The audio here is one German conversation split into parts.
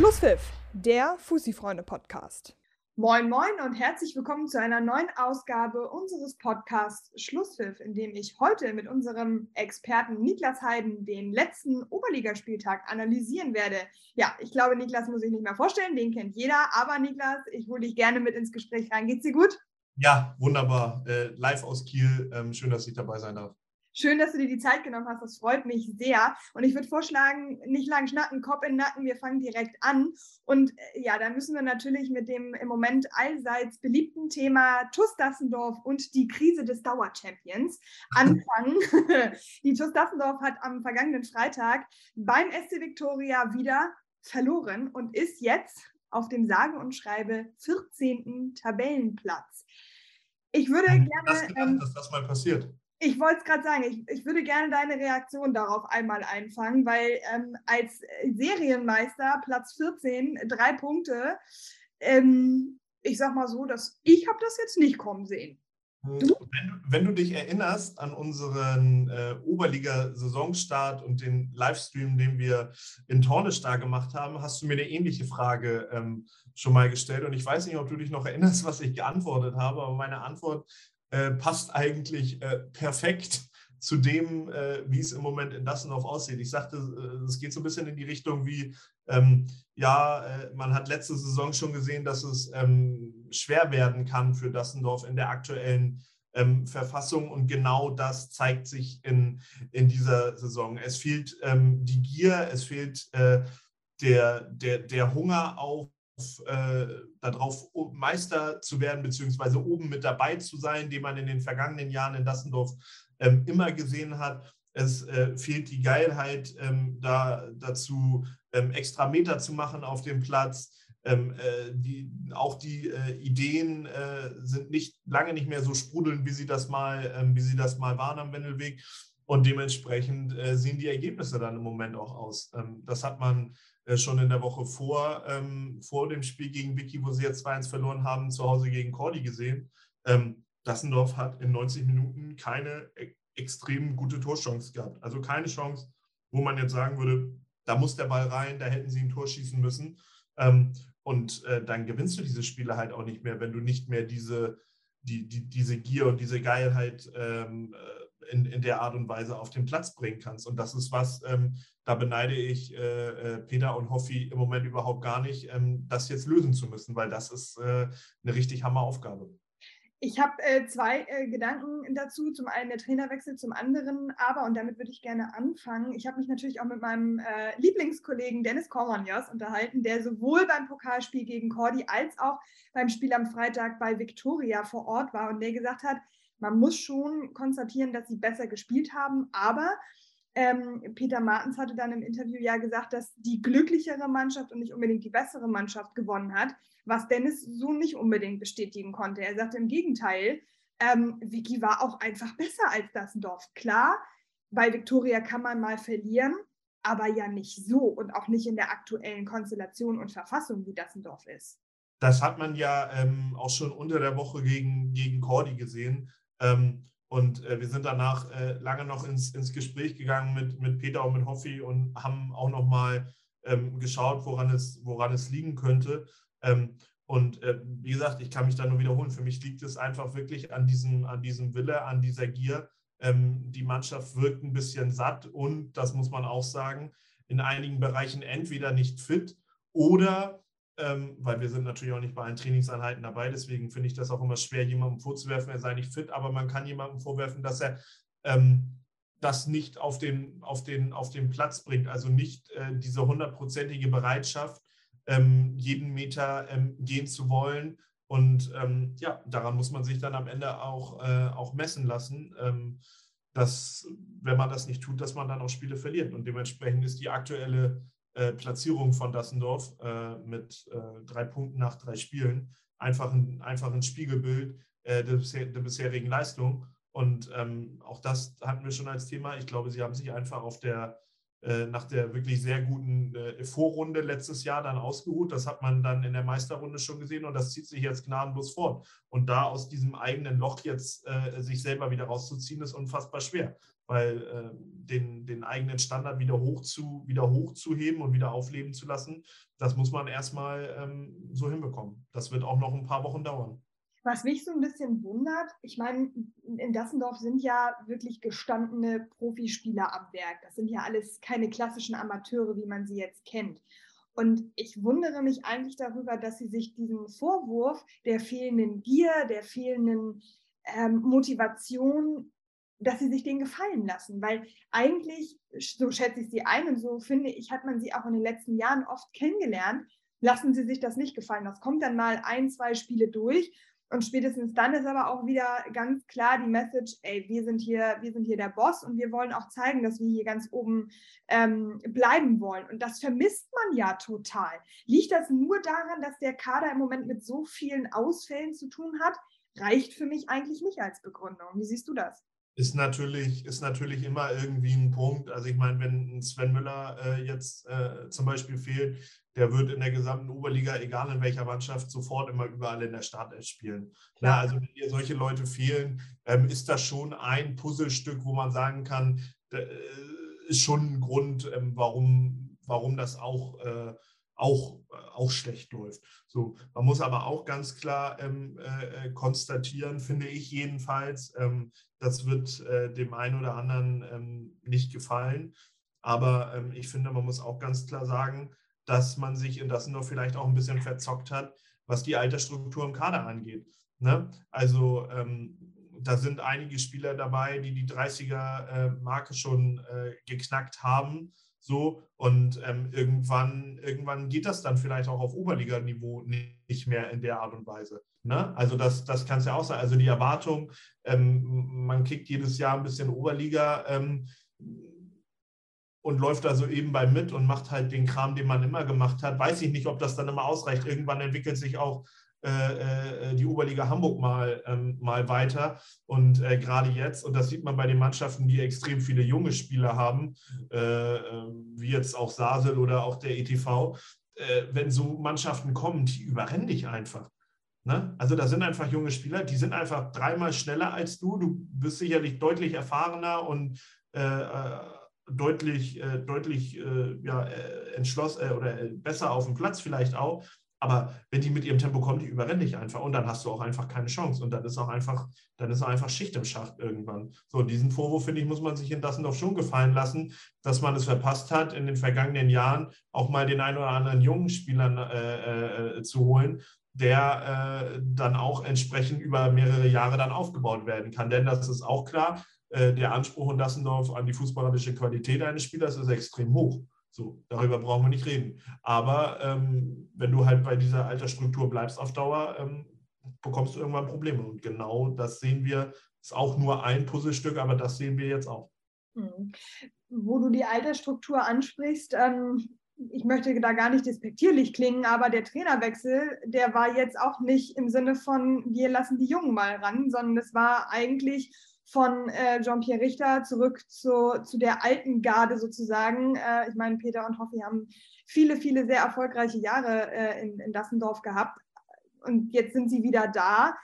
Schlusspfiff, der Fussi-Freunde-Podcast. Moin, moin und herzlich willkommen zu einer neuen Ausgabe unseres Podcasts Schlusspfiff, in dem ich heute mit unserem Experten Niklas Heiden den letzten Oberligaspieltag analysieren werde. Ja, ich glaube, Niklas muss ich nicht mehr vorstellen, den kennt jeder, aber Niklas, ich hole dich gerne mit ins Gespräch rein. Geht's dir gut? Ja, wunderbar. Äh, live aus Kiel. Ähm, schön, dass ich dabei sein darf. Schön, dass du dir die Zeit genommen hast. Das freut mich sehr. Und ich würde vorschlagen, nicht lang schnacken, Kopf in den Nacken. Wir fangen direkt an. Und äh, ja, da müssen wir natürlich mit dem im Moment allseits beliebten Thema TuS Dassendorf und die Krise des Dauerchampions anfangen. die TuS Dassendorf hat am vergangenen Freitag beim SC Victoria wieder verloren und ist jetzt auf dem sage und schreibe 14. Tabellenplatz. Ich würde gerne. Das gedacht, ähm, dass das mal passiert. Ich wollte es gerade sagen, ich, ich, würde gerne deine Reaktion darauf einmal einfangen, weil ähm, als Serienmeister Platz 14, drei Punkte, ähm, ich sag mal so, dass ich habe das jetzt nicht kommen sehen. Hm, du? Wenn, du, wenn, du dich erinnerst an unseren äh, Oberliga-Saisonstart und den Livestream, den wir in Tornestar gemacht haben, hast du mir eine ähnliche Frage ähm, schon mal gestellt. Und ich weiß nicht, ob du dich noch erinnerst, was ich geantwortet habe, aber meine Antwort äh, passt eigentlich äh, perfekt zu dem, äh, wie es im Moment in Dassendorf aussieht. Ich sagte, äh, es geht so ein bisschen in die Richtung wie, ähm, ja, äh, man hat letzte Saison schon gesehen, dass es ähm, schwer werden kann für Dassendorf in der aktuellen ähm, Verfassung und genau das zeigt sich in, in dieser Saison. Es fehlt ähm, die Gier, es fehlt der, der, der Hunger auf äh, darauf, Meister zu werden, beziehungsweise oben mit dabei zu sein, den man in den vergangenen Jahren in Dassendorf ähm, immer gesehen hat. Es äh, fehlt die Geilheit, ähm, da, dazu ähm, extra Meter zu machen auf dem Platz. Ähm, äh, die, auch die äh, Ideen äh, sind nicht lange nicht mehr so sprudelnd, wie sie das mal, ähm, wie sie das mal waren am Wendelweg. Und dementsprechend äh, sehen die Ergebnisse dann im Moment auch aus. Ähm, das hat man schon in der Woche vor, ähm, vor dem Spiel gegen Vicky, wo sie jetzt 2-1 verloren haben, zu Hause gegen Cordy gesehen. Ähm, Dassendorf hat in 90 Minuten keine e extrem gute Torchance gehabt. Also keine Chance, wo man jetzt sagen würde, da muss der Ball rein, da hätten sie ein Tor schießen müssen. Ähm, und äh, dann gewinnst du diese Spiele halt auch nicht mehr, wenn du nicht mehr diese, die, die, diese Gier und diese Geilheit ähm, äh, in, in der Art und Weise auf den Platz bringen kannst. Und das ist was, ähm, da beneide ich äh, äh, Peter und Hoffi im Moment überhaupt gar nicht, ähm, das jetzt lösen zu müssen, weil das ist äh, eine richtig Hammeraufgabe. Ich habe äh, zwei äh, Gedanken dazu. Zum einen der Trainerwechsel, zum anderen aber, und damit würde ich gerne anfangen, ich habe mich natürlich auch mit meinem äh, Lieblingskollegen Dennis Kormanjas unterhalten, der sowohl beim Pokalspiel gegen Cordy als auch beim Spiel am Freitag bei Victoria vor Ort war und der gesagt hat, man muss schon konstatieren, dass sie besser gespielt haben, aber ähm, Peter Martens hatte dann im Interview ja gesagt, dass die glücklichere Mannschaft und nicht unbedingt die bessere Mannschaft gewonnen hat, was Dennis so nicht unbedingt bestätigen konnte. Er sagte im Gegenteil, ähm, Vicky war auch einfach besser als Dassendorf. Klar, bei Viktoria kann man mal verlieren, aber ja nicht so und auch nicht in der aktuellen Konstellation und Verfassung, wie Dassendorf ist. Das hat man ja ähm, auch schon unter der Woche gegen, gegen Cordy gesehen. Ähm, und äh, wir sind danach äh, lange noch ins, ins Gespräch gegangen mit, mit Peter und mit Hoffi und haben auch nochmal ähm, geschaut, woran es, woran es liegen könnte. Ähm, und äh, wie gesagt, ich kann mich da nur wiederholen. Für mich liegt es einfach wirklich an diesem, an diesem Wille, an dieser Gier. Ähm, die Mannschaft wirkt ein bisschen satt und, das muss man auch sagen, in einigen Bereichen entweder nicht fit oder ähm, weil wir sind natürlich auch nicht bei allen Trainingseinheiten dabei. Deswegen finde ich das auch immer schwer, jemandem vorzuwerfen, er sei nicht fit, aber man kann jemandem vorwerfen, dass er ähm, das nicht auf den, auf, den, auf den Platz bringt, also nicht äh, diese hundertprozentige Bereitschaft, ähm, jeden Meter ähm, gehen zu wollen. Und ähm, ja, daran muss man sich dann am Ende auch, äh, auch messen lassen, ähm, dass, wenn man das nicht tut, dass man dann auch Spiele verliert. Und dementsprechend ist die aktuelle äh, Platzierung von Dassendorf äh, mit äh, drei Punkten nach drei Spielen einfach ein, einfach ein Spiegelbild äh, der, der, bisherigen Leistung. Und ähm, auch das hatten wir schon als Thema. Ich glaube, sie haben sich einfach auf der, nach der wirklich sehr guten äh, Vorrunde letztes Jahr dann ausgeruht. Das hat man dann in der Meisterrunde schon gesehen und das zieht sich jetzt gnadenlos fort. Und da aus diesem eigenen Loch jetzt äh, sich selber wieder rauszuziehen, ist unfassbar schwer, weil äh, den, den eigenen Standard wieder, hoch zu, wieder hochzuheben und wieder aufleben zu lassen, das muss man erstmal ähm, so hinbekommen. Das wird auch noch ein paar Wochen dauern. Was mich so ein bisschen wundert, ich meine, in Dassendorf sind ja wirklich gestandene Profispieler am Werk. Das sind ja alles keine klassischen Amateure, wie man sie jetzt kennt. Und ich wundere mich eigentlich darüber, dass sie sich diesen Vorwurf der fehlenden Gier, der fehlenden ähm, Motivation, dass sie sich den gefallen lassen. Weil eigentlich, so schätze ich sie ein und so finde ich, hat man sie auch in den letzten Jahren oft kennengelernt, lassen sie sich das nicht gefallen. Das kommt dann mal ein, zwei Spiele durch und spätestens dann ist aber auch wieder ganz klar die Message, ey, wir sind hier, wir sind hier der Boss und wir wollen auch zeigen, dass wir hier ganz oben ähm, bleiben wollen. Und das vermisst man ja total. Liegt das nur daran, dass der Kader im Moment mit so vielen Ausfällen zu tun hat? Reicht für mich eigentlich nicht als Begründung. Wie siehst du das? Ist natürlich, ist natürlich immer irgendwie ein Punkt. Also ich meine, wenn Sven Müller äh, jetzt äh, zum Beispiel fehlt, der wird in der gesamten Oberliga, egal in welcher Mannschaft, sofort immer überall in der Startelf spielen. Ja, also wenn dir solche Leute fehlen, ähm, ist das schon ein Puzzlestück, wo man sagen kann, äh, ist schon ein Grund, ähm, warum, warum das auch äh, auch, äh, auch schlecht läuft. So, man muss aber auch ganz klar ähm, äh, äh, konstatieren, finde ich jedenfalls, ähm, das wird äh, dem einen oder anderen ähm, nicht gefallen. Aber ähm, ich finde, man muss auch ganz klar sagen, dass man sich in das noch vielleicht auch ein bisschen verzockt hat, was die Altersstruktur im Kader angeht. Ne? Also ähm, da sind einige Spieler dabei, die die 30er-Marke äh, schon geknackt haben so, und ähm, irgendwann, irgendwann geht das dann vielleicht auch auf Oberliganiveau nicht mehr in der Art und Weise. Ne? Also das, das kann es ja auch sein. Also die Erwartung, ähm, man kickt jedes Jahr ein bisschen Oberliga ähm, und läuft da so eben bei mit und macht halt den Kram, den man immer gemacht hat. Weiß ich nicht, ob das dann immer ausreicht. Irgendwann entwickelt sich auch die Oberliga Hamburg mal, ähm, mal weiter. Und äh, gerade jetzt, und das sieht man bei den Mannschaften, die extrem viele junge Spieler haben, wie jetzt auch Sasel oder auch der ETV, wenn so Mannschaften kommen, die überrennen dich einfach. Ne? Also da sind einfach junge Spieler, die sind einfach dreimal schneller als du. Du bist sicherlich deutlich erfahrener und äh, deutlich, äh, deutlich äh, ja, entschlossen oder besser auf dem Platz vielleicht auch. Aber wenn die mit ihrem Tempo kommen, die überrennen dich einfach und dann hast du auch einfach keine Chance. Und dann ist auch einfach, dann ist auch einfach Schicht im Schacht irgendwann. So, diesen Vorwurf, finde ich, muss man sich in Dassendorf schon gefallen lassen, dass man es verpasst hat, in den vergangenen Jahren auch mal den einen oder anderen jungen Spielern äh, äh, zu holen, der äh, dann auch entsprechend über mehrere Jahre dann aufgebaut werden kann. Denn das ist auch klar, äh, der Anspruch in Dassendorf an die fußballerische Qualität eines Spielers ist extrem hoch. So, darüber brauchen wir nicht reden. Aber ähm, wenn du halt bei dieser Altersstruktur bleibst auf Dauer, ähm, bekommst du irgendwann Probleme. Und genau das sehen wir, ist auch nur ein Puzzlestück, aber das sehen wir jetzt auch. Mhm. Wo du die Altersstruktur ansprichst, ähm, ich möchte da gar nicht despektierlich klingen, aber der Trainerwechsel, der war jetzt auch nicht im Sinne von, wir lassen die Jungen mal ran, sondern es war eigentlich von äh, Jean-Pierre Richter zurück zu, zu der alten Garde sozusagen. Äh, ich meine, Peter und Hoffi haben viele, viele sehr erfolgreiche Jahre äh, in, in Dassendorf gehabt und jetzt sind sie wieder da.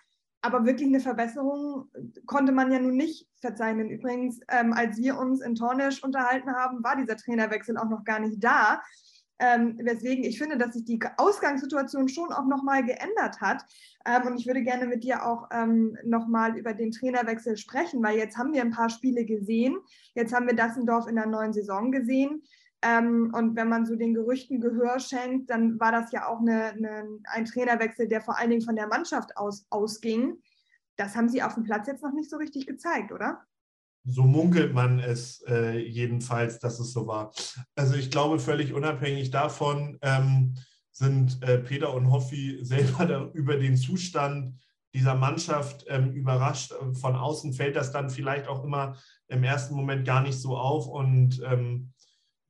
Aber wirklich eine Verbesserung konnte man ja nun nicht verzeichnen. Übrigens, ähm, als wir uns in Tornisch unterhalten haben, war dieser Trainerwechsel auch noch gar nicht da. Ähm, weswegen ich finde, dass sich die Ausgangssituation schon auch nochmal geändert hat. Ähm, und ich würde gerne mit dir auch ähm, nochmal über den Trainerwechsel sprechen, weil jetzt haben wir ein paar Spiele gesehen. Jetzt haben wir Dassendorf in der neuen Saison gesehen. Ähm, und wenn man so den Gerüchten Gehör schenkt, dann war das ja auch eine, eine, ein Trainerwechsel, der vor allen Dingen von der Mannschaft aus ausging. Das haben sie auf dem Platz jetzt noch nicht so richtig gezeigt, oder? So munkelt man es äh, jedenfalls, dass es so war. Also ich glaube, völlig unabhängig davon ähm, sind äh, Peter und Hoffi selber über den Zustand dieser Mannschaft ähm, überrascht. Von außen fällt das dann vielleicht auch immer im ersten Moment gar nicht so auf. Und ähm,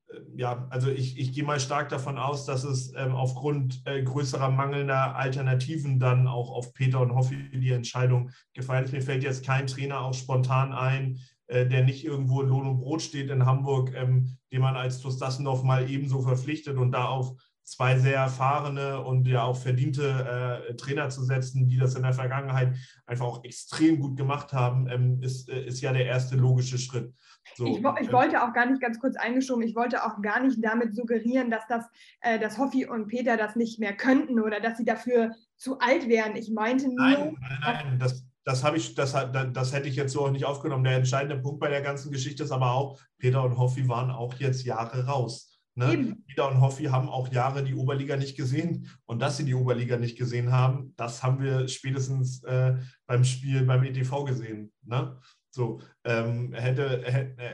äh, ja, also ich, ich gehe mal stark davon aus, dass es ähm, aufgrund äh, größerer mangelnder Alternativen dann auch auf Peter und Hoffi die Entscheidung gefallen ist. Mir fällt jetzt kein Trainer auch spontan ein, der nicht irgendwo in Lohn und Brot steht in Hamburg, ähm, den man als TuS Dassendorf mal ebenso verpflichtet und da auf zwei sehr erfahrene und ja auch verdiente äh, Trainer zu setzen, die das in der Vergangenheit einfach auch extrem gut gemacht haben, ähm, ist, äh, ist ja der erste logische Schritt. So, ich, ich, wollte auch gar nicht ganz kurz eingeschoben, ich wollte auch gar nicht damit suggerieren, dass das, äh, dass Hoffi und Peter das nicht mehr könnten oder dass sie dafür zu alt wären. Ich meinte nur. Nein, nein, nein, das, das habe ich, das, das hätte ich jetzt so auch nicht aufgenommen. Der entscheidende Punkt bei der ganzen Geschichte ist aber auch, Peter und Hoffi waren auch jetzt Jahre raus. Ne? Peter und Hoffi haben auch Jahre die Oberliga nicht gesehen. Und dass sie die Oberliga nicht gesehen haben, das haben wir spätestens äh, beim Spiel beim ETV gesehen. Ne? So, ähm, hätte,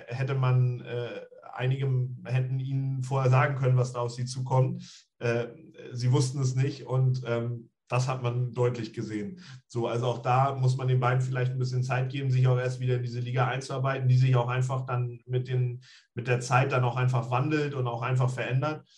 hätte man, äh, einige hätten ihnen vorher sagen können, was da auf sie zukommt. Äh, sie wussten es nicht und ähm, das hat man deutlich gesehen. So, also auch da muss man den beiden vielleicht ein bisschen Zeit geben, sich auch erst wieder in diese Liga einzuarbeiten, die sich auch einfach dann mit, den, mit der Zeit dann auch einfach wandelt und auch einfach verändert.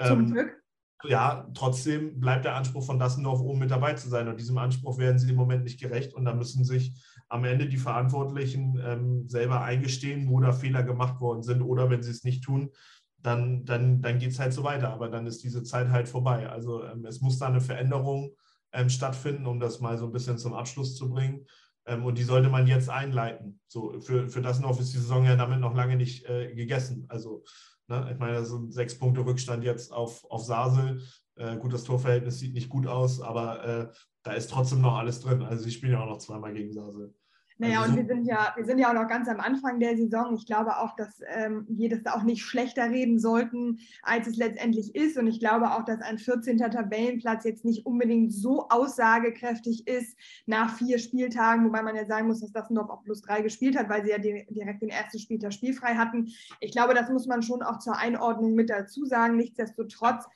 Zum ähm, Glück. Ja, trotzdem bleibt der Anspruch von Dassendorf oben mit dabei zu sein. Und diesem Anspruch werden sie im Moment nicht gerecht. Und da müssen sich am Ende die Verantwortlichen ähm, selber eingestehen, wo da Fehler gemacht worden sind. Oder wenn sie es nicht tun, dann, dann, dann geht es halt so weiter. Aber dann ist diese Zeit halt vorbei. Also ähm, es muss da eine Veränderung ähm, stattfinden, um das mal so ein bisschen zum Abschluss zu bringen. Ähm, und die sollte man jetzt einleiten. So, für, für das noch ist die Saison ja damit noch lange nicht äh, gegessen. Also ne, ich meine, das sind sechs Punkte Rückstand jetzt auf, auf Sasel. Äh, gut, das Torverhältnis sieht nicht gut aus, aber äh, da ist trotzdem noch alles drin. Also sie spielen ja auch noch zweimal gegen Sasel. Naja, also, und wir sind ja, wir sind ja auch noch ganz am Anfang der Saison. Ich glaube auch, dass ähm, wir das auch nicht schlechter reden sollten, als es letztendlich ist. Und ich glaube auch, dass ein 14. Tabellenplatz jetzt nicht unbedingt so aussagekräftig ist nach vier Spieltagen, wobei man ja sagen muss, dass das noch auf plus drei gespielt hat, weil sie ja direkt den ersten Spieltag spielfrei hatten. Ich glaube, das muss man schon auch zur Einordnung mit dazu sagen. Nichtsdestotrotz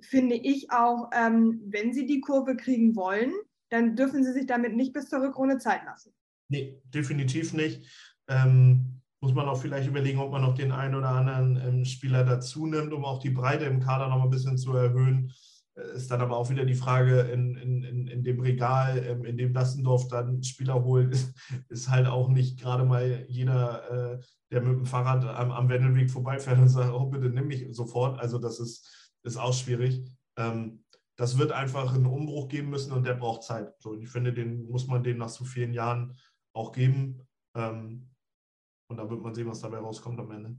finde ich auch, ähm, wenn sie die Kurve kriegen wollen, dann dürfen sie sich damit nicht bis zur Rückrunde Zeit lassen. Nee, definitiv nicht. Ähm, muss man auch vielleicht überlegen, ob man noch den einen oder anderen ähm, Spieler dazu nimmt, um auch die Breite im Kader noch ein bisschen zu erhöhen. Äh, ist dann aber auch wieder die Frage, in, in, in dem Regal, ähm, in dem Dassendorf dann Spieler holt, ist, ist halt auch nicht gerade mal jeder, äh, der mit dem Fahrrad am, am Wendelweg vorbeifährt und sagt, oh bitte nimm mich sofort. Also das ist, ist auch schwierig. Ähm, das wird einfach einen Umbruch geben müssen und der braucht Zeit. So, ich finde, den muss man den nach so vielen Jahren auch geben. Ähm, und da wird man sehen, was dabei rauskommt am Ende.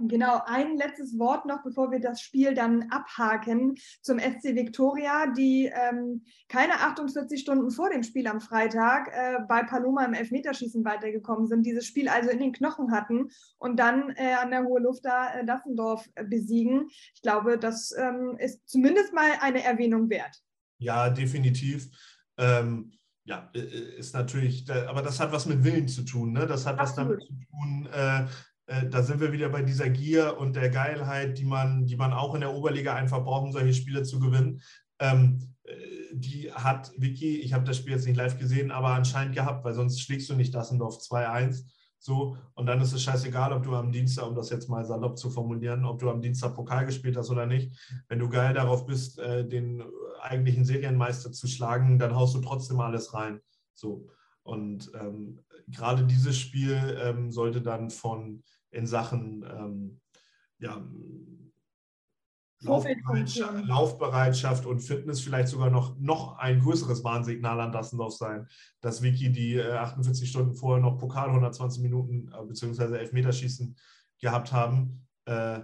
Genau, ein letztes Wort noch, bevor wir das Spiel dann abhaken zum SC Victoria, die ähm, keine 48 Stunden vor dem Spiel am Freitag äh, bei Paloma im Elfmeterschießen weitergekommen sind, dieses Spiel also in den Knochen hatten und dann äh, an der Hohe Luft da äh, Dassendorf besiegen. Ich glaube, das ähm, ist zumindest mal eine Erwähnung wert. Ja, definitiv. Ähm, ja, äh, äh, ist natürlich, aber das hat was mit Willen zu tun. Ne? Das hat Absolut. was damit zu tun. Äh, äh, da sind wir wieder bei dieser Gier und der Geilheit, die man, die man auch in der Oberliga einfach braucht, um solche Spiele zu gewinnen. Ähm, äh, die hat Vicky, ich habe das Spiel jetzt nicht live gesehen, aber anscheinend gehabt, weil sonst schlägst du nicht Dassendorf 2-1. So, und dann ist es scheißegal, ob du am Dienstag, um das jetzt mal salopp zu formulieren, ob du am Dienstag Pokal gespielt hast oder nicht. Wenn du geil darauf bist, den eigentlichen Serienmeister zu schlagen, dann haust du trotzdem alles rein. So. Und ähm, gerade dieses Spiel ähm, sollte dann von in Sachen ähm, ja, Laufbereitschaft, Laufbereitschaft, und Fitness vielleicht sogar noch, noch ein größeres Warnsignal an Dassendorf sein, dass Vicky die äh, 48 Stunden vorher noch Pokal 120 Minuten äh, bzw. Elfmeterschießen gehabt haben, äh,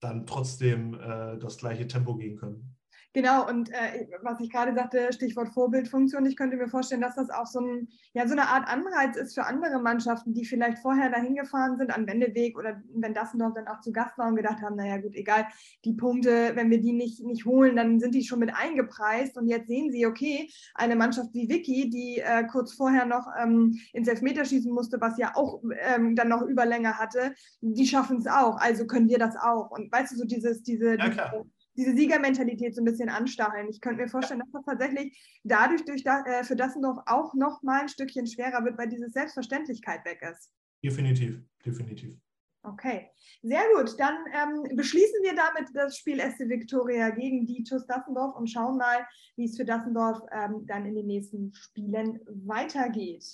dann trotzdem äh, das gleiche Tempo gehen können. Genau, und äh, was ich gerade sagte, Stichwort Vorbildfunktion, ich könnte mir vorstellen, dass das auch so, ein, ja, so eine Art Anreiz ist für andere Mannschaften, die vielleicht vorher dahin gefahren sind, an Wendeweg oder wenn Dassendorf dann auch zu Gast war und gedacht haben, naja gut, egal, die Punkte, wenn wir die nicht, nicht holen, dann sind die schon mit eingepreist und jetzt sehen sie, okay, eine Mannschaft wie Vicky, die äh, kurz vorher noch ähm, ins Elfmeterschießen musste, was ja auch ähm, dann noch Überlänge hatte, die schaffen es auch, also können wir das auch. Und weißt du, so dieses, diese, ja, diese diese Siegermentalität so ein bisschen anstacheln. Ich könnte mir vorstellen, dass das tatsächlich dadurch durch da, äh, für Dassendorf auch noch mal ein Stückchen schwerer wird, weil diese Selbstverständlichkeit weg ist. Definitiv, definitiv. Okay, sehr gut. Dann ähm, beschließen wir damit das Spiel SC Victoria gegen die TuS Dassendorf und schauen mal, wie es für Dassendorf ähm, dann in den nächsten Spielen weitergeht.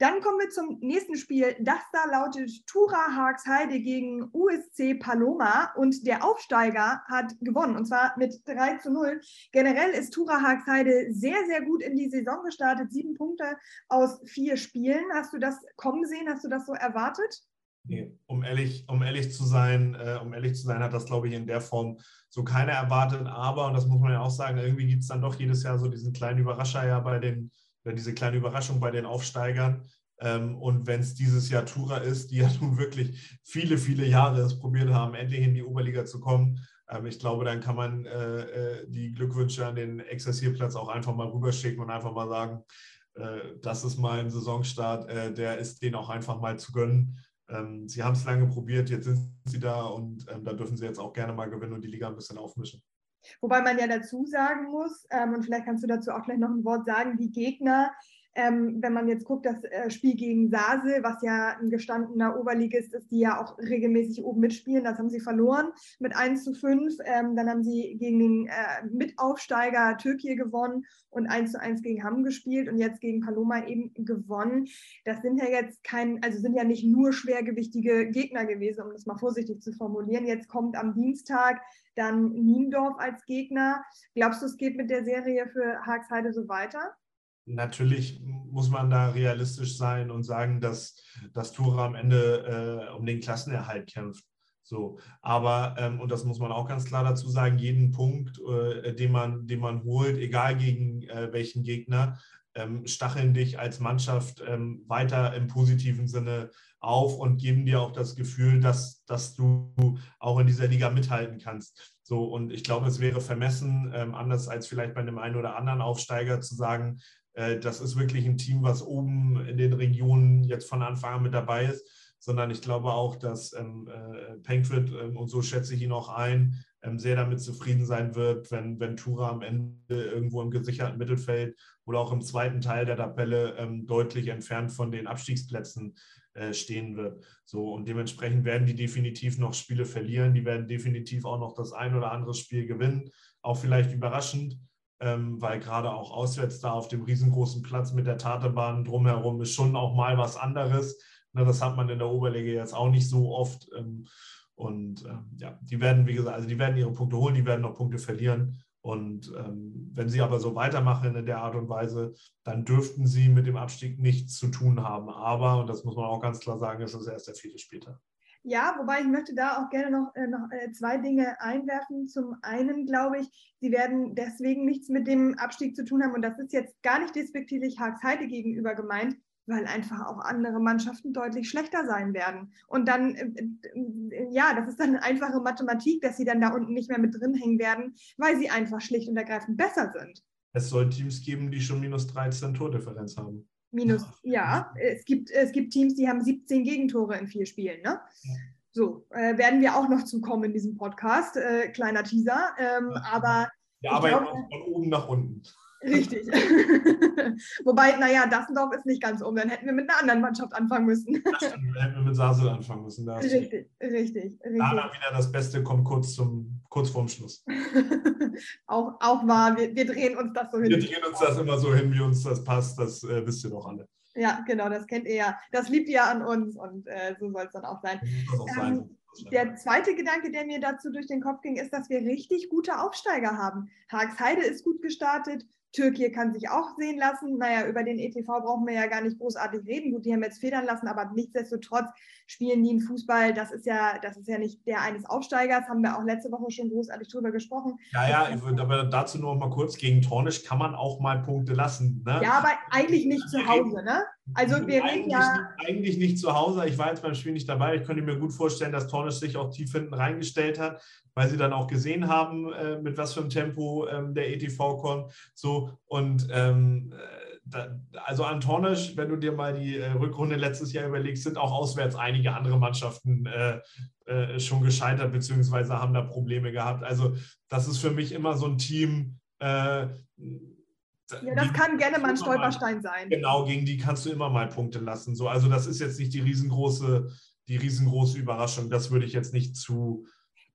Dann kommen wir zum nächsten Spiel. Das da lautet Tura Haagsheide gegen USC Paloma und der Aufsteiger hat gewonnen und zwar mit 3 zu 0. Generell ist Tura Haagsheide sehr, sehr gut in die Saison gestartet. Sieben Punkte aus vier Spielen. Hast du das kommen sehen? Hast du das so erwartet? Nee, um ehrlich, um ehrlich zu sein, äh, um ehrlich zu sein, hat das, glaube ich, in der Form so keiner erwartet. Aber, und das muss man ja auch sagen, irgendwie gibt es dann doch jedes Jahr so diesen kleinen Überrascher ja bei den oder diese kleine Überraschung bei den Aufsteigern. Ähm, und wenn es dieses Jahr Tura ist, die ja nun wirklich viele, viele Jahre es probiert haben, endlich in die Oberliga zu kommen, ähm, ich glaube, dann kann man äh, äh, die Glückwünsche an den Exerzierplatz auch einfach mal rüberschicken und einfach mal sagen, äh, das ist mein Saisonstart, der ist denen auch einfach mal zu gönnen. Ähm, sie haben es lange probiert, jetzt sind sie da und da dürfen sie jetzt auch gerne mal gewinnen und die Liga ein bisschen aufmischen. Wobei man ja dazu sagen muss, ähm, und vielleicht kannst du dazu auch gleich noch ein Wort sagen, die Gegner ähm, wenn man jetzt guckt, das äh, Spiel gegen Sasel, was ja ein gestandener Oberligist ist, die ja auch regelmäßig oben mitspielen, das haben sie verloren mit 1 zu 5. Ähm, dann haben sie gegen den äh, Mitaufsteiger Türkei gewonnen und 1 zu 1 gegen Hamm gespielt und jetzt gegen Paloma eben gewonnen. Das sind ja jetzt kein, also sind ja nicht nur schwergewichtige Gegner gewesen, um das mal vorsichtig zu formulieren. Jetzt kommt am Dienstag dann Niendorf als Gegner. Glaubst du, es geht mit der Serie für Haagsheide so weiter? Natürlich muss man da realistisch sein und sagen, dass, dass Tura am Ende äh, um den Klassenerhalt kämpft. So, aber, ähm, und das muss man auch ganz klar dazu sagen, jeden Punkt, äh, den, man, den man holt, egal gegen äh, welchen Gegner, ähm, stacheln dich als Mannschaft ähm, weiter im positiven Sinne auf und geben dir auch das Gefühl, dass, dass du auch in dieser Liga mithalten kannst. So, und ich glaube, es wäre vermessen, ähm, anders als vielleicht bei einem einen oder anderen Aufsteiger zu sagen, das ist wirklich ein Team, was oben in den Regionen jetzt von Anfang an mit dabei ist, sondern ich glaube auch, dass ähm, äh, Penkford, ähm, und so schätze ich ihn auch ein, ähm, sehr damit zufrieden sein wird, wenn, wenn Tura am Ende irgendwo im gesicherten Mittelfeld oder auch im zweiten Teil der Tabelle ähm, deutlich entfernt von den Abstiegsplätzen äh, stehen wird. So, und dementsprechend werden die definitiv noch Spiele verlieren, die werden definitiv auch noch das ein oder andere Spiel gewinnen, auch vielleicht überraschend ähm, weil gerade auch auswärts da auf dem riesengroßen Platz mit der Taterbahn drumherum ist schon auch mal was anderes. Ne, das hat man in der Oberliga jetzt auch nicht so oft. Ähm, und ähm, ja, die werden, wie gesagt, also die werden ihre Punkte holen, die werden noch Punkte verlieren. Und ähm, wenn sie aber so weitermachen in der Art und Weise, dann dürften sie mit dem Abstieg nichts zu tun haben. Aber, und das muss man auch ganz klar sagen, ist das erst der vierte Spieltag. Ja, wobei ich möchte da auch gerne noch, äh, noch äh, zwei Dinge einwerfen. Zum einen glaube ich, sie werden deswegen nichts mit dem Abstieg zu tun haben. Und das ist jetzt gar nicht despektierlich Haagsheide gegenüber gemeint, weil einfach auch andere Mannschaften deutlich schlechter sein werden. Und dann, äh, äh, ja, das ist dann einfache Mathematik, dass sie dann da unten nicht mehr mit drin hängen werden, weil sie einfach schlicht und ergreifend besser sind. Es soll Teams geben, die schon minus 13 Tordifferenz haben. Minus, ja, es gibt, es gibt Teams, die haben 17 Gegentore in vier Spielen. Ne? So, äh, werden wir auch noch zukommen in diesem Podcast. Äh, kleiner Teaser. Ähm, aber. Wir arbeiten von oben nach unten. Richtig. Wobei, naja, Dassendorf ist nicht ganz oben. Dann hätten wir mit einer anderen Mannschaft anfangen müssen. Das stimmt, dann hätten wir mit Sasel anfangen müssen. richtig, richtig, richtig. Danach wieder das Beste kommt kurz, zum, kurz vorm Schluss. auch, auch wahr, wir, wir drehen uns das so hin. Wir drehen uns das immer so hin, wie uns das passt. Das äh, wisst ihr doch alle. Ja, genau, das kennt ihr ja. Das liebt ihr an uns und äh, so soll es dann auch sein. Auch ähm. Der zweite Gedanke, der mir dazu durch den Kopf ging, ist, dass wir richtig gute Aufsteiger haben. Haagsheide ist gut gestartet, Türkei kann sich auch sehen lassen. Naja, über den ETV brauchen wir ja gar nicht großartig reden. Gut, die haben jetzt federn lassen, aber nichtsdestotrotz spielen die einen Fußball. Das ist ja, das ist ja nicht der eines Aufsteigers. Haben wir auch letzte Woche schon großartig drüber gesprochen. Ja, ja, ich würde aber dazu noch mal kurz gegen Tornisch kann man auch mal Punkte lassen. Ne? Ja, aber eigentlich nicht zu Hause, ne? Also wir eigentlich, ja eigentlich nicht zu Hause. Ich war jetzt beim Spiel nicht dabei. Ich könnte mir gut vorstellen, dass Tornisch sich auch tief hinten reingestellt hat weil sie dann auch gesehen haben, äh, mit was für einem Tempo ähm, der ETV kommt. So und ähm, äh, also Antonisch, wenn du dir mal die äh, Rückrunde letztes Jahr überlegst, sind auch auswärts einige andere Mannschaften äh, äh, schon gescheitert beziehungsweise haben da Probleme gehabt. Also das ist für mich immer so ein Team. Äh, ja, das kann gerne mal ein Stolperstein mal, sein. Genau, gegen die kannst du immer mal Punkte lassen. So, also das ist jetzt nicht die riesengroße, die riesengroße Überraschung. Das würde ich jetzt nicht zu,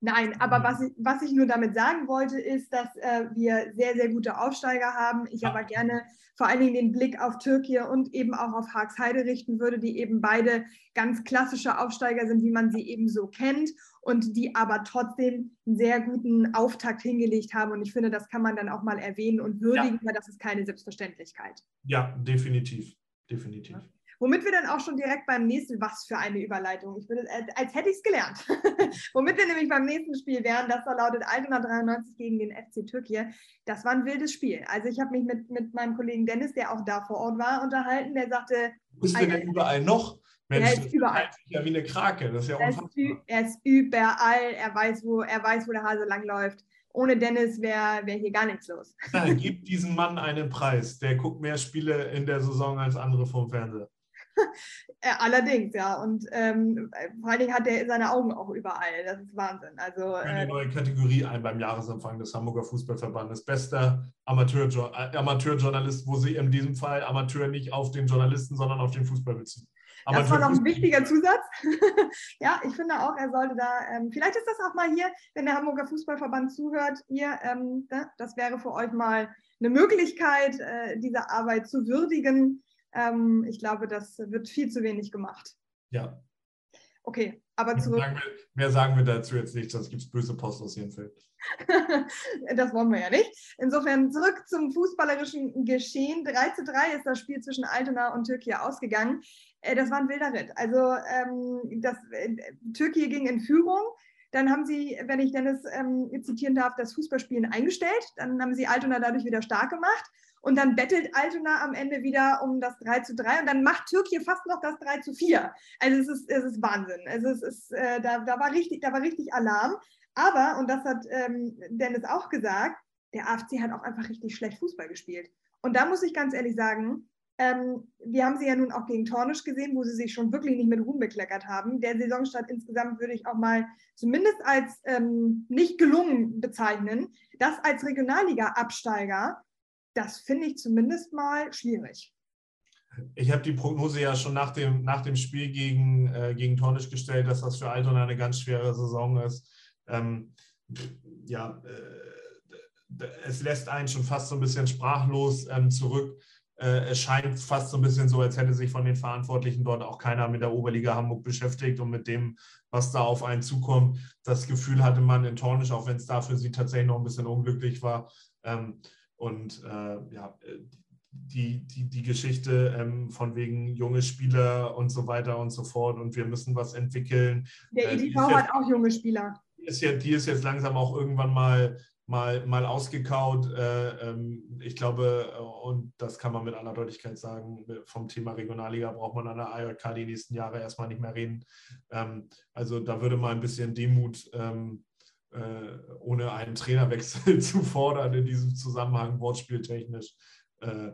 Nein, aber was ich, was ich nur damit sagen wollte, ist, dass äh, wir sehr, sehr gute Aufsteiger haben. Ich aber gerne vor allen Dingen den Blick auf Türkei und eben auch auf Haagsheide richten würde, die eben beide ganz klassische Aufsteiger sind, wie man sie eben so kennt und die aber trotzdem einen sehr guten Auftakt hingelegt haben. Und ich finde, das kann man dann auch mal erwähnen und würdigen, ja. weil das ist keine Selbstverständlichkeit. Ja, definitiv. Definitiv. Ja. Womit wir dann auch schon direkt beim nächsten, was für eine Überleitung, ich würde, äh, als hätte ich es gelernt. Womit wir nämlich beim nächsten Spiel wären, das da lautet Altona 93 gegen den FC Türkei. Das war ein wildes Spiel. Also ich habe mich mit, mit meinem Kollegen Dennis, der auch da vor Ort war, unterhalten. Der sagte. Bist du denn überall noch? Mensch, er ist überall. ja wie eine Krake. Das ist ja er, ist, er ist überall. Er weiß, wo, er weiß, wo der Hase langläuft ohne Dennis wäre wär hier gar nichts los. Nein, gib diesem Mann einen Preis. Der guckt mehr Spiele in der Saison als andere vom Fernseher. Allerdings, ja. Und ähm, vor allen Dingen hat er seine Augen auch überall. Das ist Wahnsinn. Also, eine äh, neue Kategorie ein beim Jahresempfang des Hamburger Fußballverbandes. Bester Amateurjo äh, Amateurjournalist, wo sie in diesem Fall Amateur nicht auf den Journalisten, sondern auf den Fußball beziehen. Aber das war noch ein wichtiger Zusatz. ja, ich finde auch, er sollte da, ähm, vielleicht ist das auch mal hier, wenn der Hamburger Fußballverband zuhört, hier, ähm, ne, das wäre für euch mal eine Möglichkeit, äh, diese Arbeit zu würdigen. Ähm, ich glaube, das wird viel zu wenig gemacht. Ja. Okay, aber zurück. Sagen wir, mehr sagen wir dazu jetzt nicht, sonst gibt es böse Post aus Jenfeld. das wollen wir ja nicht. Insofern zurück zum fußballerischen Geschehen. 3 zu 3 ist das Spiel zwischen Altona und Türkei ausgegangen. Äh, das war ein wilder Ritt. Also ähm, das, äh, Türkei ging in Führung. Dann haben sie, wenn ich Dennis ähm, zitieren darf, das Fußballspielen eingestellt. Dann haben sie Altona dadurch wieder stark gemacht. Und dann bettelt Altona am Ende wieder um das 3 zu 3 und dann macht Türkei fast noch das 3 zu 4. Also es ist, es ist Wahnsinn. Also es ist, äh, da, da, war richtig, da war richtig Alarm. Aber, und das hat ähm, Dennis auch gesagt, der AFC hat auch einfach richtig schlecht Fußball gespielt. Und da muss ich ganz ehrlich sagen, ähm, wir haben sie ja nun auch gegen Tornisch gesehen, wo sie sich schon wirklich nicht mit Ruhm bekleckert haben. Der Saisonstart insgesamt würde ich auch mal zumindest als ähm, nicht gelungen bezeichnen. Das als Regionalliga-Absteiger das finde ich zumindest mal schwierig. Ich habe die Prognose ja schon nach dem, nach dem Spiel gegen, äh, gegen Tornisch gestellt, dass das für Altona eine ganz schwere Saison ist. Ähm, ja, äh, es lässt einen schon fast so ein bisschen sprachlos ähm, zurück. Äh, es scheint fast so ein bisschen so, als hätte sich von den Verantwortlichen dort auch keiner mit der Oberliga Hamburg beschäftigt und mit dem, was da auf einen zukommt. Das Gefühl hatte man in Tornisch, auch wenn es da für sie tatsächlich noch ein bisschen unglücklich war. Ähm, und äh, ja, äh, die, die, die Geschichte ähm, von wegen junge Spieler und so weiter und so fort und wir müssen was entwickeln. Der EDV äh, hat auch junge Spieler. Die ist, ja, die ist jetzt langsam auch irgendwann mal, mal, mal ausgekaut. Äh, ähm, ich glaube, äh, und das kann man mit aller Deutlichkeit sagen, vom Thema Regionalliga braucht man an der AJK die nächsten Jahre erstmal nicht mehr reden. Ähm, also da würde mal ein bisschen Demut ähm, äh, ohne einen Trainerwechsel zu fordern in diesem Zusammenhang, wortspieltechnisch, äh,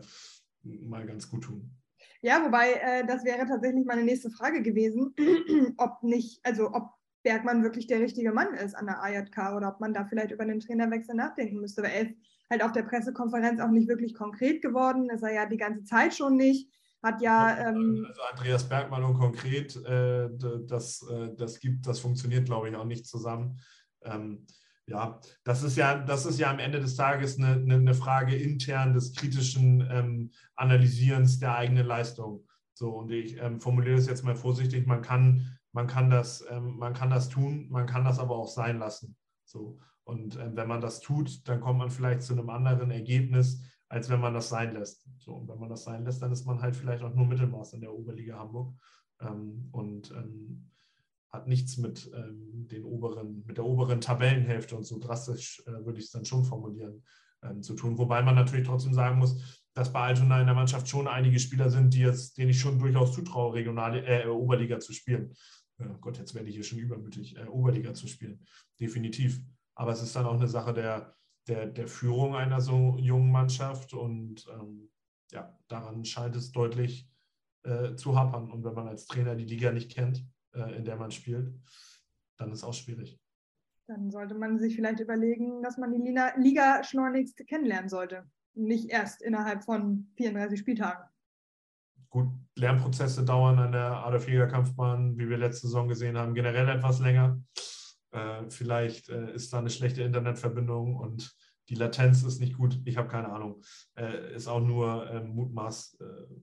mal ganz gut tun. Ja, wobei äh, das wäre tatsächlich meine nächste Frage gewesen, ob nicht, also ob Bergmann wirklich der richtige Mann ist an der AJK oder ob man da vielleicht über einen Trainerwechsel nachdenken müsste. Weil er ist halt auf der Pressekonferenz auch nicht wirklich konkret geworden, ist er ja die ganze Zeit schon nicht. Hat ja. Ähm, also Andreas Bergmann und konkret, äh, das, äh, das gibt, das funktioniert, glaube ich, auch nicht zusammen ähm, ja, das ist ja, das ist ja am Ende des Tages eine, eine, Frage intern des kritischen ähm, Analysierens der eigenen Leistung. So, und ich ähm, formuliere das jetzt mal vorsichtig, man kann, man kann das, ähm, man kann das tun, man kann das aber auch sein lassen. So. Und ähm, wenn man das tut, dann kommt man vielleicht zu einem anderen Ergebnis, als wenn man das sein lässt. So, und wenn man das sein lässt, dann ist man halt vielleicht auch nur Mittelmaß in der Oberliga Hamburg. Ähm, und hat nichts mit ähm, den oberen, mit der oberen Tabellenhälfte und so drastisch äh, würde ich es dann schon formulieren, ähm, zu tun. Wobei man natürlich trotzdem sagen muss, dass bei Altona in der Mannschaft schon einige Spieler sind, die jetzt, denen ich schon durchaus zutraue, Regional, äh, Oberliga zu spielen. Oh Gott, jetzt werde ich hier schon übermütig, äh, Oberliga zu spielen. Definitiv. Aber es ist dann auch eine Sache der, der, der Führung einer so jungen Mannschaft und ähm, ja, daran scheint es deutlich äh, zu hapern. Und wenn man als Trainer die Liga nicht kennt, äh, in der man spielt, dann ist es auch schwierig. Dann sollte man sich vielleicht überlegen, dass man die Liga schleunigst kennenlernen sollte. Nicht erst innerhalb von 34 Spieltagen. Gut, Lernprozesse dauern an der Adolf-Jäger-Kampfbahn, wie wir letzte Saison gesehen haben, generell etwas länger. Äh, vielleicht äh, ist da eine schlechte Internetverbindung und die Latenz ist nicht gut. Ich habe keine Ahnung. Äh, ist auch nur ähm, Mutmaß, äh,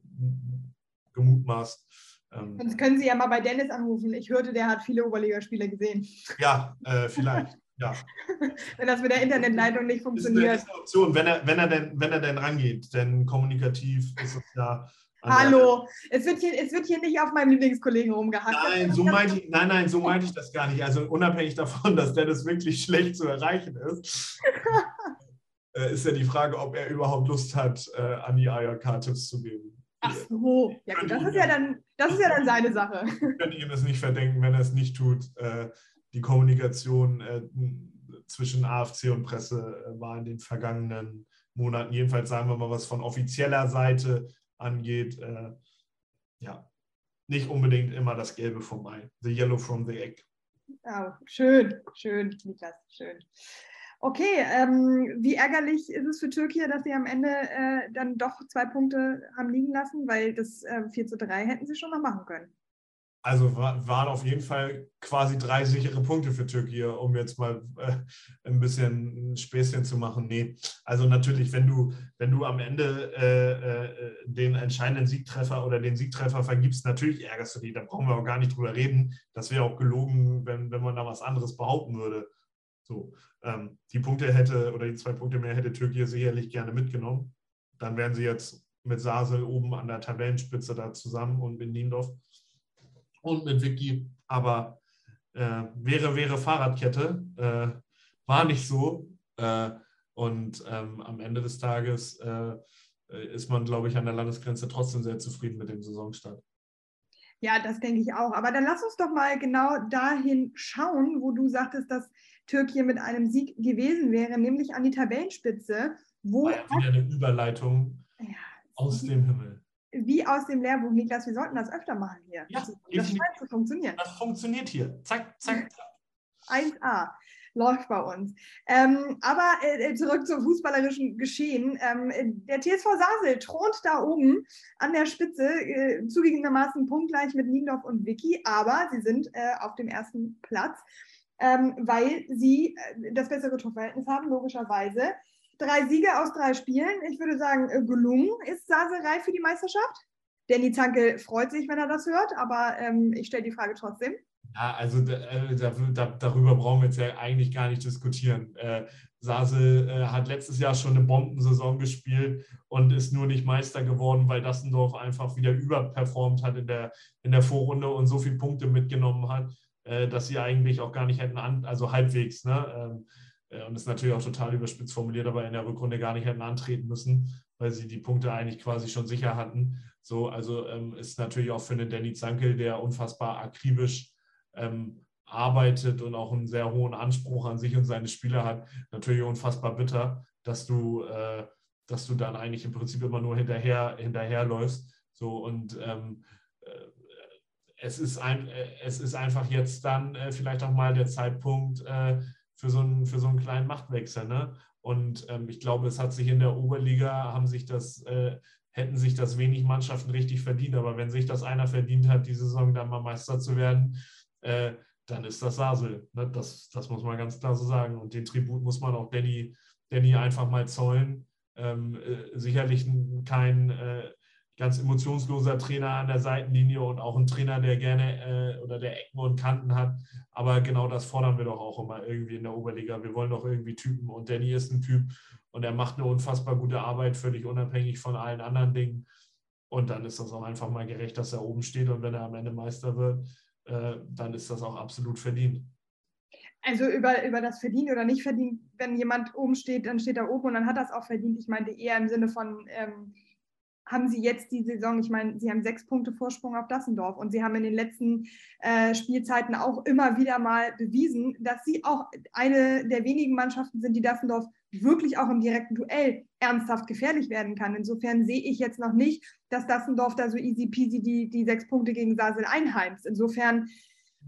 gemutmaßt. Ähm, Sonst können Sie ja mal bei Dennis anrufen. Ich hörte, der hat viele Oberligaspiele gesehen. Ja, äh, vielleicht. Ja. wenn das mit der Internetleitung nicht funktioniert. Das ist eine Option, wenn er, wenn, er denn, wenn er denn rangeht. Denn kommunikativ ist es ja Hallo, es wird, hier, es wird hier nicht auf meinem Lieblingskollegen rumgehackt. Nein, so meinte ich, nein, nein, so meinte ich das gar nicht. Also unabhängig davon, dass Dennis wirklich schlecht zu erreichen ist, äh, ist ja die Frage, ob er überhaupt Lust hat, äh, an die IRK-Tipps zu geben. Ach so, ja gut, das ist ja dann, das ist ja dann seine Sache. Ich könnte ihm es nicht verdenken, wenn er es nicht tut. Äh, die Kommunikation zwischen AFC und Presse war in den vergangenen Monaten, jedenfalls sagen wir mal was von offizieller Seite, angeht, äh, ja, nicht unbedingt immer das Gelbe vom Ei. The yellow from the egg. Oh, schön, schön, Niklas, schön. Okay, ähm, wie ärgerlich ist es für Türkei, dass sie am Ende äh, dann doch zwei Punkte haben liegen lassen, weil das äh, 4 zu 3 hätten sie schon noch machen können. Also waren auf jeden Fall quasi drei sichere Punkte für Türkei, um jetzt mal äh, ein bisschen ein Späßchen zu machen. Nee, also natürlich, wenn du, wenn du am Ende äh, äh, den entscheidenden Siegtreffer oder den Siegtreffer vergibst, natürlich ärgerst du dich. Da brauchen wir auch gar nicht drüber reden. Das wäre auch gelogen, wenn, wenn man da was anderes behaupten würde. So, ähm, die Punkte hätte oder die zwei Punkte mehr hätte Türkei sicherlich gerne mitgenommen. Dann wären sie jetzt mit Sasel oben an der Tabellenspitze da zusammen und mit Niendorf und mit Vicky, aber äh, wäre, wäre Fahrradkette, äh, war nicht so. Äh, und ähm, am Ende des Tages äh, ist man, glaube ich, an der Landesgrenze trotzdem sehr zufrieden mit dem Saisonstart. Ja, das denke ich auch. Aber dann lass uns doch mal genau dahin schauen, wo du sagtest, dass Türkei mit einem Sieg gewesen wäre, nämlich an die Tabellenspitze. Wo war ja wieder eine Überleitung ja, aus dem Himmel wie aus dem Lehrbuch, Niklas, wir sollten das öfter machen hier. Ja, das, scheint zu funktionieren. Das funktioniert hier. Zack, zack, zack. 1a läuft bei uns. Ähm, aber äh, zurück zum fußballerischen Geschehen. Ähm, der TSV Sasel thront da oben an der Spitze, äh, zugegebenermaßen punktgleich mit Niendorf und Vicky, aber sie sind äh, auf dem ersten Platz, ähm, weil sie äh, das bessere Torverhältnis haben, logischerweise drei Siege aus drei Spielen. Ich würde sagen, äh, gelungen ist Saserei für die Meisterschaft. Danny Zanke freut sich, wenn er das hört, aber ähm, ich stelle die Frage trotzdem. Ja, also äh, da, da, darüber brauchen wir jetzt ja eigentlich gar nicht diskutieren. Äh, Sasel äh, hat letztes Jahr schon eine Bombensaison gespielt und ist nur nicht Meister geworden, weil Dassendorf einfach wieder überperformt hat in der, in der Vorrunde und so viele Punkte mitgenommen hat, äh, dass sie eigentlich auch gar nicht hätten, an, also halbwegs, ne? Ähm, äh, und ist natürlich auch total überspitzt formuliert, aber in der Rückrunde gar nicht hätten antreten müssen, weil sie die Punkte eigentlich quasi schon sicher hatten. So, also ähm, ist natürlich auch für einen Danny Zankel, der unfassbar akribisch ähm, arbeitet und auch einen sehr hohen Anspruch an sich und seine Spieler hat, natürlich unfassbar bitter, dass du, äh, dass du dann eigentlich im Prinzip immer nur hinterher, hinterherläufst. So und ähm, äh, es, ist ein, äh, es ist einfach jetzt dann äh, vielleicht auch mal der Zeitpunkt, äh, für so einen, für so einen kleinen Machtwechsel. Ne? Und ähm, ich glaube, es hat sich in der Oberliga, haben sich das, äh, hätten sich das wenig Mannschaften richtig verdient. Aber wenn sich das einer verdient hat, die Saison dann mal Meister zu werden, äh, dann ist das Sasel. Ne? Das, das muss man ganz klar so sagen. Und den Tribut muss man auch Danny, Danny einfach mal zollen. Ähm, äh, sicherlich kein ganz emotionsloser Trainer an der Seitenlinie und auch ein Trainer, der gerne äh, oder der Ecken und Kanten hat. Aber genau das fordern wir doch auch immer irgendwie in der Oberliga. Wir wollen doch irgendwie Typen und Danny ist ein Typ und er macht eine unfassbar gute Arbeit, völlig unabhängig von allen anderen Dingen. Und dann ist das auch einfach mal gerecht, dass er oben steht und wenn er am Ende Meister wird, äh, dann ist das auch absolut verdient. Also über, über das verdient oder nicht verdient, wenn jemand oben steht, dann steht er oben und dann hat das auch verdient. Ich meinte eher im Sinne von, ähm, haben sie jetzt die Saison, ich meine, sie haben sechs Punkte Vorsprung auf Dassendorf und sie haben in den letzten äh, Spielzeiten auch immer wieder mal bewiesen, dass sie auch eine der wenigen Mannschaften sind, die Dassendorf wirklich auch im direkten Duell ernsthaft gefährlich werden kann. Insofern sehe ich jetzt noch nicht, dass Dassendorf da so easy peasy die, die sechs Punkte gegen Sasel einheimst. Insofern.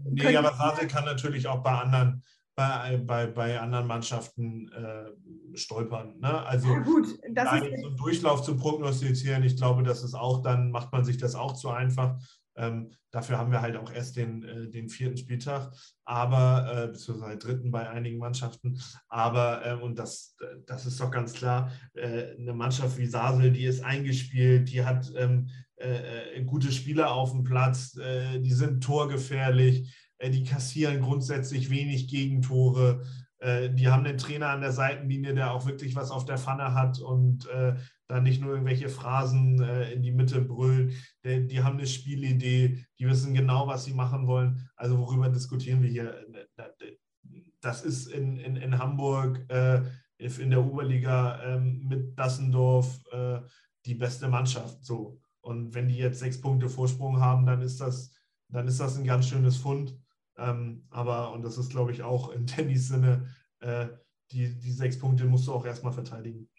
Nee, aber Sasel kann natürlich auch bei anderen bei, bei, bei anderen Mannschaften äh, stolpern. Ne? Also ja, gut, das ist so einen Durchlauf zu prognostizieren, ich glaube, das ist auch, dann macht man sich das auch zu einfach. Ähm, dafür haben wir halt auch erst den, äh, den vierten Spieltag, aber äh, beziehungsweise dritten bei einigen Mannschaften. Aber, äh, und das, das ist doch ganz klar, äh, eine Mannschaft wie Sasel, die ist eingespielt, die hat ähm, äh, äh, gute Spieler auf dem Platz, die sind torgefährlich, die kassieren grundsätzlich wenig Gegentore. Die haben einen Trainer an der Seitenlinie, der auch wirklich was auf der Pfanne hat und da nicht nur irgendwelche Phrasen äh, in die Mitte brüllen. Die, haben eine Spielidee, die wissen genau, was sie machen wollen. Also worüber diskutieren wir hier? Das ist in, in, in Hamburg äh, in der Oberliga äh, mit Dassendorf äh, die beste Mannschaft. So. Und wenn die jetzt sechs Punkte Vorsprung haben, dann ist das, dann ist das ein ganz schönes Fund. Ähm, aber, und das ist, glaube ich, auch in Tennys Sinne, äh, die, die sechs Punkte musst du auch erstmal verteidigen.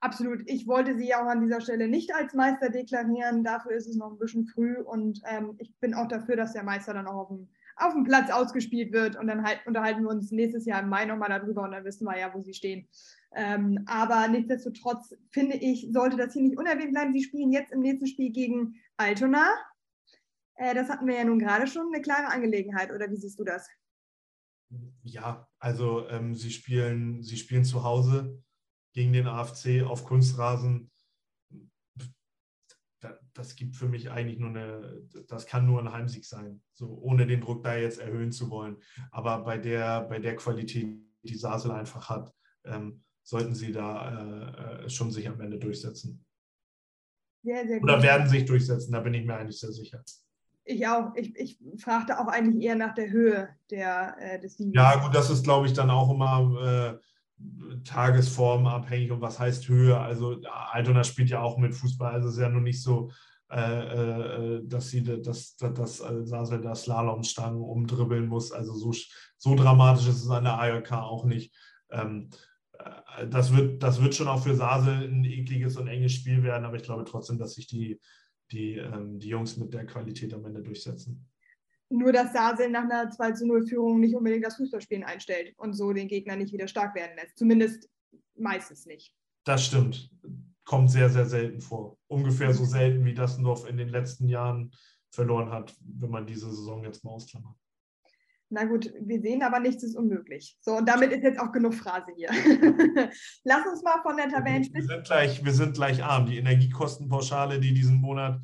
Absolut. Ich wollte sie auch an dieser Stelle nicht als Meister deklarieren. Dafür ist es noch ein bisschen früh und ähm, ich bin auch dafür, dass der Meister dann auch auf dem, auf dem Platz ausgespielt wird und dann halt unterhalten wir uns nächstes Jahr im Mai nochmal darüber und dann wissen wir ja, wo sie stehen. Ähm, aber nichtsdestotrotz finde ich, sollte das hier nicht unerwähnt bleiben. Sie spielen jetzt im nächsten Spiel gegen Altona. Äh, das hatten wir ja nun gerade schon, eine klare Angelegenheit, oder wie siehst du das? Ja, also ähm, sie, spielen, sie spielen zu Hause gegen den AFC auf Kunstrasen, das gibt für mich eigentlich nur eine, das kann nur ein Heimsieg sein, so ohne den Druck da jetzt erhöhen zu wollen. Aber bei der, bei der Qualität, die Sasel einfach hat, ähm, sollten sie da äh, schon sich am Ende durchsetzen. Sehr, sehr Oder werden sich durchsetzen, da bin ich mir eigentlich sehr sicher. Ich auch. Ich, ich fragte auch eigentlich eher nach der Höhe der, äh, des Sieges. Ja, gut, das ist, glaube ich, dann auch immer äh, Tagesform abhängig und was heißt Höhe. Also Altona spielt ja auch mit Fußball, also es ist ja nur nicht so, äh, äh dass sie das, das, das Sasel da Slalomstangen umdribbeln muss. Also so, so dramatisch ist es an der AJK auch nicht. Ähm, äh, das, wird, das wird schon auch für Sasel ein ekliges und enges Spiel werden, aber ich glaube trotzdem, dass sich die, die, ähm, die Jungs mit der Qualität am Ende durchsetzen nur dass Sasel nach einer 2 zu 0 Führung nicht unbedingt das Fußballspielen einstellt und so den Gegner nicht wieder stark werden lässt. Zumindest meistens nicht. Das stimmt. Kommt sehr, sehr selten vor. Ungefähr so selten, wie Dassendorf in den letzten Jahren verloren hat, wenn man diese Saison jetzt mal ausklammert. Na gut, wir sehen aber nichts ist unmöglich. So, und damit ist jetzt auch genug Phrase hier. Lass uns mal von der Tabellenspitze. Wir sind gleich, wir sind gleich arm. Die Energiekostenpauschale, die diesen Monat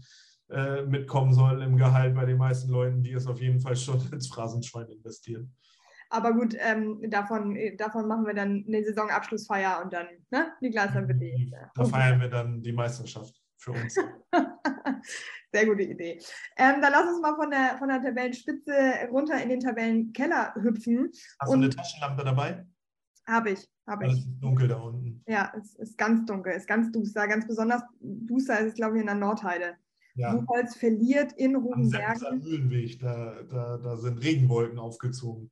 äh, mitkommen soll im Gehalt bei den meisten Leuten, die es auf jeden Fall schon ins Phrasenschwein investieren. Aber gut, ähm, davon, äh, davon machen wir dann eine Saisonabschlussfeier und dann, ne, Niklas, dann bitte. Äh, da feiern wir dann die Meisterschaft für uns. Sehr gute Idee. Ähm, dann lass uns mal von der, von der Tabellenspitze runter in den Tabellenkeller hüpfen. Hast du eine Taschenlampe dabei? Habe ich, habe ich. Es ist dunkel da unten. Ja, es ist ganz dunkel, es ist ganz duster. Ganz besonders duster ist es, glaube ich, in der Nordheide. Ja. Buchholz verliert in Rubenbergen. Am Mühlenweg, da, da, da sind Regenwolken aufgezogen.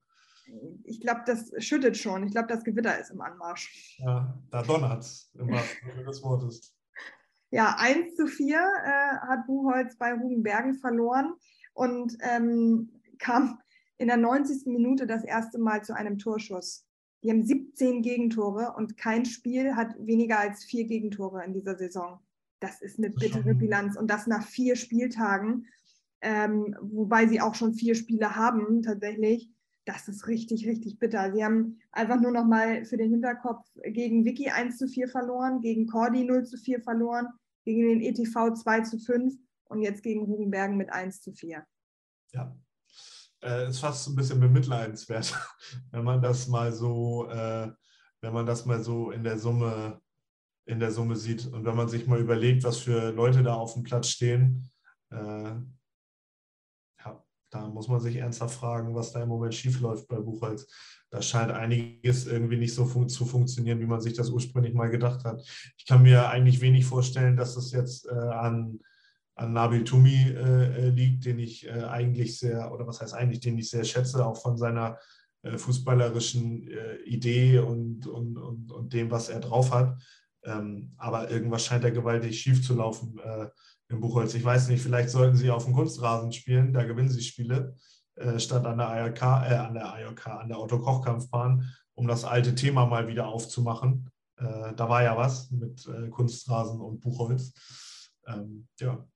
Ich glaube, das schüttet schon. Ich glaube, das Gewitter ist im Anmarsch. Ja, da donnert es im wahrsten des Wortes. Ja, 1 zu 4 äh, hat Buchholz bei Rubenbergen verloren und ähm, kam in der 90. Minute das erste Mal zu einem Torschuss. Die haben 17 Gegentore und kein Spiel hat weniger als vier Gegentore in dieser Saison. Das ist eine bittere Bilanz und das nach vier Spieltagen, ähm, wobei sie auch schon vier Spiele haben tatsächlich. Das ist richtig, richtig bitter. Sie haben einfach nur noch mal für den Hinterkopf gegen Vicky 1 zu 4 verloren, gegen Cordy 0 zu 4 verloren, gegen den ETV 2 zu 5 und jetzt gegen Rugenbergen mit 1 zu 4. Ja, äh, ist fast ein bisschen bemitleidenswert, wenn man das mal so, äh, wenn man das mal so in der Summe in der Summe sieht. Und wenn man sich mal überlegt, was für Leute da auf dem Platz stehen, äh, da muss man sich ernsthaft fragen, was da im Moment schiefläuft bei Buchholz. Da scheint einiges irgendwie nicht so fun zu funktionieren, wie man sich das ursprünglich mal gedacht hat. Ich kann mir eigentlich wenig vorstellen, dass das jetzt äh, an, an Nabil Tumi äh, äh liegt, den ich äh, eigentlich sehr, oder was heißt eigentlich, den ich sehr schätze, auch von seiner äh, fußballerischen äh, Idee und, und, und, und dem, was er drauf hat. Ähm, aber irgendwas scheint da gewaltig schief zu laufen äh, im Buchholz. Ich weiß nicht, vielleicht sollten sie auf dem Kunstrasen spielen, da gewinnen sie Spiele, äh, statt an der ARK, äh, an der ARK, an der Autokochkampfbahn, um das alte Thema mal wieder aufzumachen. Äh, da war ja was mit äh, Kunstrasen und Buchholz. Ähm, ja.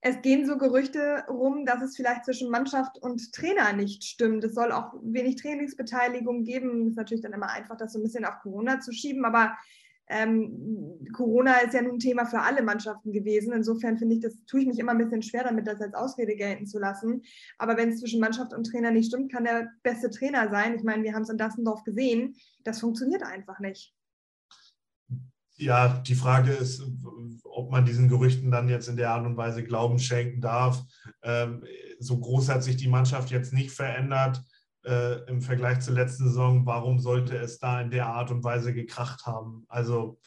es gehen so Gerüchte rum, dass es vielleicht zwischen Mannschaft und Trainer nicht stimmt. Es soll auch wenig Trainingsbeteiligung geben. Ist natürlich dann immer einfach, das so ein bisschen auf Corona zu schieben, aber ähm, Corona ist ja nun ein Thema für alle Mannschaften gewesen. Insofern finde ich, das tue ich mich immer ein bisschen schwer damit, das als Ausrede gelten zu lassen. Aber wenn es zwischen Mannschaft und Trainer nicht stimmt, kann der beste Trainer sein. Ich meine, wir haben es in Dassendorf gesehen. Das funktioniert einfach nicht. Ja, die Frage ist, ob man diesen Gerüchten dann jetzt in der Art und Weise Glauben schenken darf. Ähm, so groß hat sich die Mannschaft jetzt nicht verändert äh, im Vergleich zur letzten Saison. Warum sollte es da in der Art und Weise gekracht haben? Also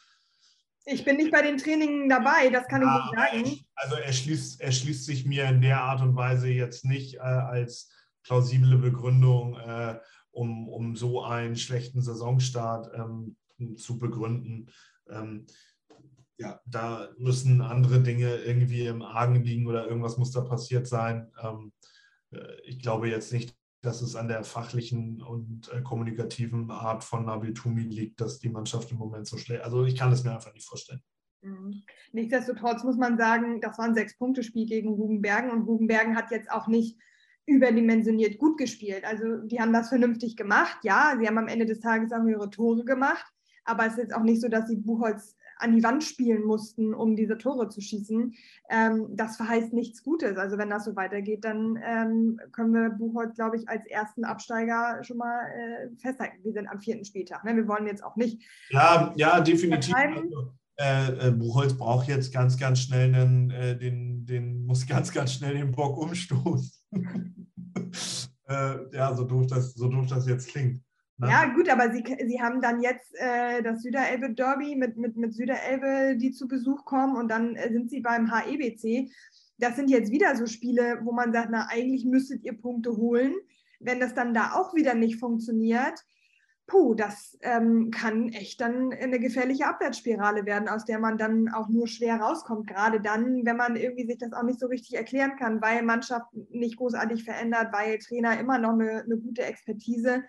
ich bin nicht bei den Trainingen dabei, das kann ja, ich nicht sagen. also er schließt, er schließt sich mir in der Art und Weise jetzt nicht äh, als plausible Begründung, äh, um, um so einen schlechten Saisonstart ähm, zu begründen. Ähm, ja, da müssen andere Dinge irgendwie im Argen liegen oder irgendwas muss da passiert sein. Ähm, äh, ich glaube jetzt nicht, dass es an der fachlichen und äh, kommunikativen Art von Nabil Tumi liegt, dass die Mannschaft im Moment so schlecht. Also ich kann es mir einfach nicht vorstellen. Mhm. Nichtsdestotrotz muss man sagen, das war ein Sechs-Punkte-Spiel gegen Rugenbergen und Rugenbergen hat jetzt auch nicht überdimensioniert gut gespielt. Also die haben das vernünftig gemacht. Ja, sie haben am Ende des Tages auch ihre Tore gemacht, aber es ist jetzt auch nicht so, dass sie Buchholz an die Wand spielen mussten, um diese Tore zu schießen. Ähm, das verheißt nichts Gutes. Also wenn das so weitergeht, dann ähm, können wir Buchholz, glaube ich, als ersten Absteiger schon mal äh, festhalten. Wir sind am vierten Spieltag. Ne? Wir wollen jetzt auch nicht. Ja, ja, definitiv. Also, äh, äh, Buchholz braucht jetzt ganz, ganz schnell einen, äh, den, den muss ganz, ganz schnell den Bock umstoßen. Äh, ja, so doof, das, so doof das jetzt klingt. Ne? Ja, gut, aber sie, sie haben dann jetzt äh, das Süderelbe-Derby mit, mit, mit Süderelbe, die zu Besuch kommen und dann äh, sind sie beim HEBC. Das sind jetzt wieder so Spiele, wo man sagt, na, eigentlich müsstet ihr Punkte holen. Wenn das dann da auch wieder nicht funktioniert, puh, das ähm, kann echt dann eine gefährliche Abwärtsspirale werden, aus der man dann auch nur schwer rauskommt. Gerade dann, wenn man irgendwie sich das auch nicht so richtig erklären kann, weil Mannschaft nicht großartig verändert, weil Trainer immer noch eine, eine gute Expertise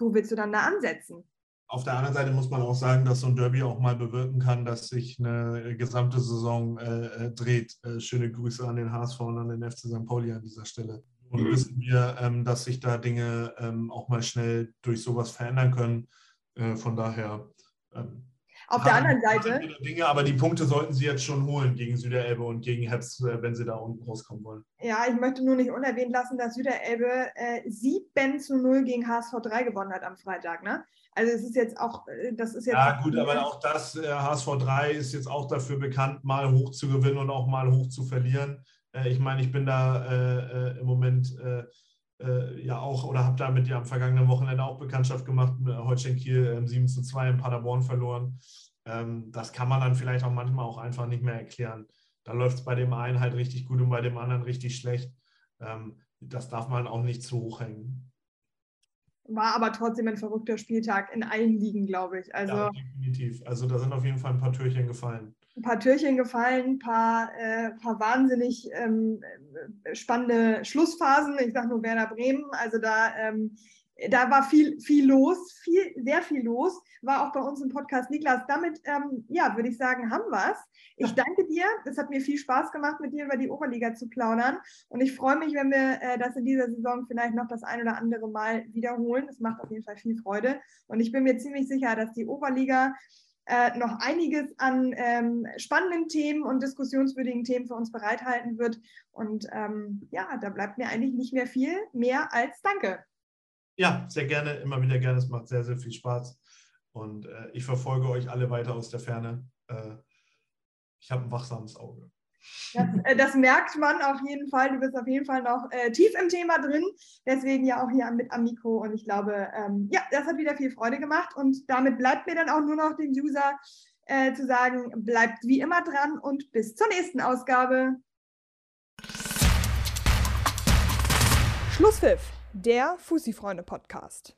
wo willst du dann da ansetzen? Auf der anderen Seite muss man auch sagen, dass so ein Derby auch mal bewirken kann, dass sich eine gesamte Saison äh, äh dreht. Äh, schöne Grüße an den HSV und an den FC St. Pauli an dieser Stelle. Und mhm. wissen wir, ähm, dass sich da Dinge ähm, auch mal schnell durch sowas verändern können. Äh, von daher ähm, auf der anderen Seite. Dinge, aber die Punkte sollten sie jetzt schon holen gegen Süderelbe und gegen Heps, äh, wenn sie da unten rauskommen wollen. Ja, ich möchte nur nicht unerwähnt lassen, dass Süderelbe äh, 7 zu 0 gegen HSV 3 gewonnen hat am Freitag. Ne? Also es ist jetzt auch, äh, das ist jetzt. Ja, gut, aber auch das, äh, HSV 3 ist jetzt auch dafür bekannt, mal hoch zu gewinnen und auch mal hoch zu verlieren. Äh, ich meine, ich bin da äh, im Moment ja auch oder habe damit ja am vergangenen Wochenende auch Bekanntschaft gemacht. Holstein Kiel 7 zu 2 in Paderborn verloren. Ähm, das kann man dann vielleicht auch manchmal auch einfach nicht mehr erklären. Da läuft es bei dem einen halt richtig gut und bei dem anderen richtig schlecht. Ähm, das darf man auch nicht zu hoch hängen. War aber trotzdem ein verrückter Spieltag in allen Ligen, glaube ich. Also, ja, definitiv. Also da sind auf jeden Fall ein paar Türchen gefallen. Ein paar Türchen gefallen, ein paar, äh, paar wahnsinnig ähm, spannende Schlussphasen. Ich sage nur Werder Bremen. Also da ähm, da war viel, viel los, viel, sehr viel los, war auch bei uns im Podcast. Niklas, damit, ähm, ja, würde ich sagen, haben wir es. Ich danke dir. Es hat mir viel Spaß gemacht, mit dir über die Oberliga zu plaudern. Und ich freue mich, wenn wir äh, das in dieser Saison vielleicht noch das ein oder andere Mal wiederholen. Es macht auf jeden Fall viel Freude. Und ich bin mir ziemlich sicher, dass die Oberliga äh, noch einiges an ähm, spannenden Themen und diskussionswürdigen Themen für uns bereithalten wird. Und ähm, ja, da bleibt mir eigentlich nicht mehr viel mehr als Danke. Ja, sehr gerne, immer wieder gerne. Es macht sehr, sehr viel Spaß. Und äh, ich verfolge euch alle weiter aus der Ferne. Äh, ich habe ein wachsames Auge. Das, äh, das, merkt man auf jeden Fall. Du bist auf jeden Fall noch äh, tief im Thema drin. Deswegen ja auch hier mit am Mikro. Und ich glaube, ähm, ja, das hat wieder viel Freude gemacht. Und damit bleibt mir dann auch nur noch dem User äh, zu sagen, bleibt wie immer dran und bis zur nächsten Ausgabe. Schlusspfiff der Fussi-Freunde-Podcast.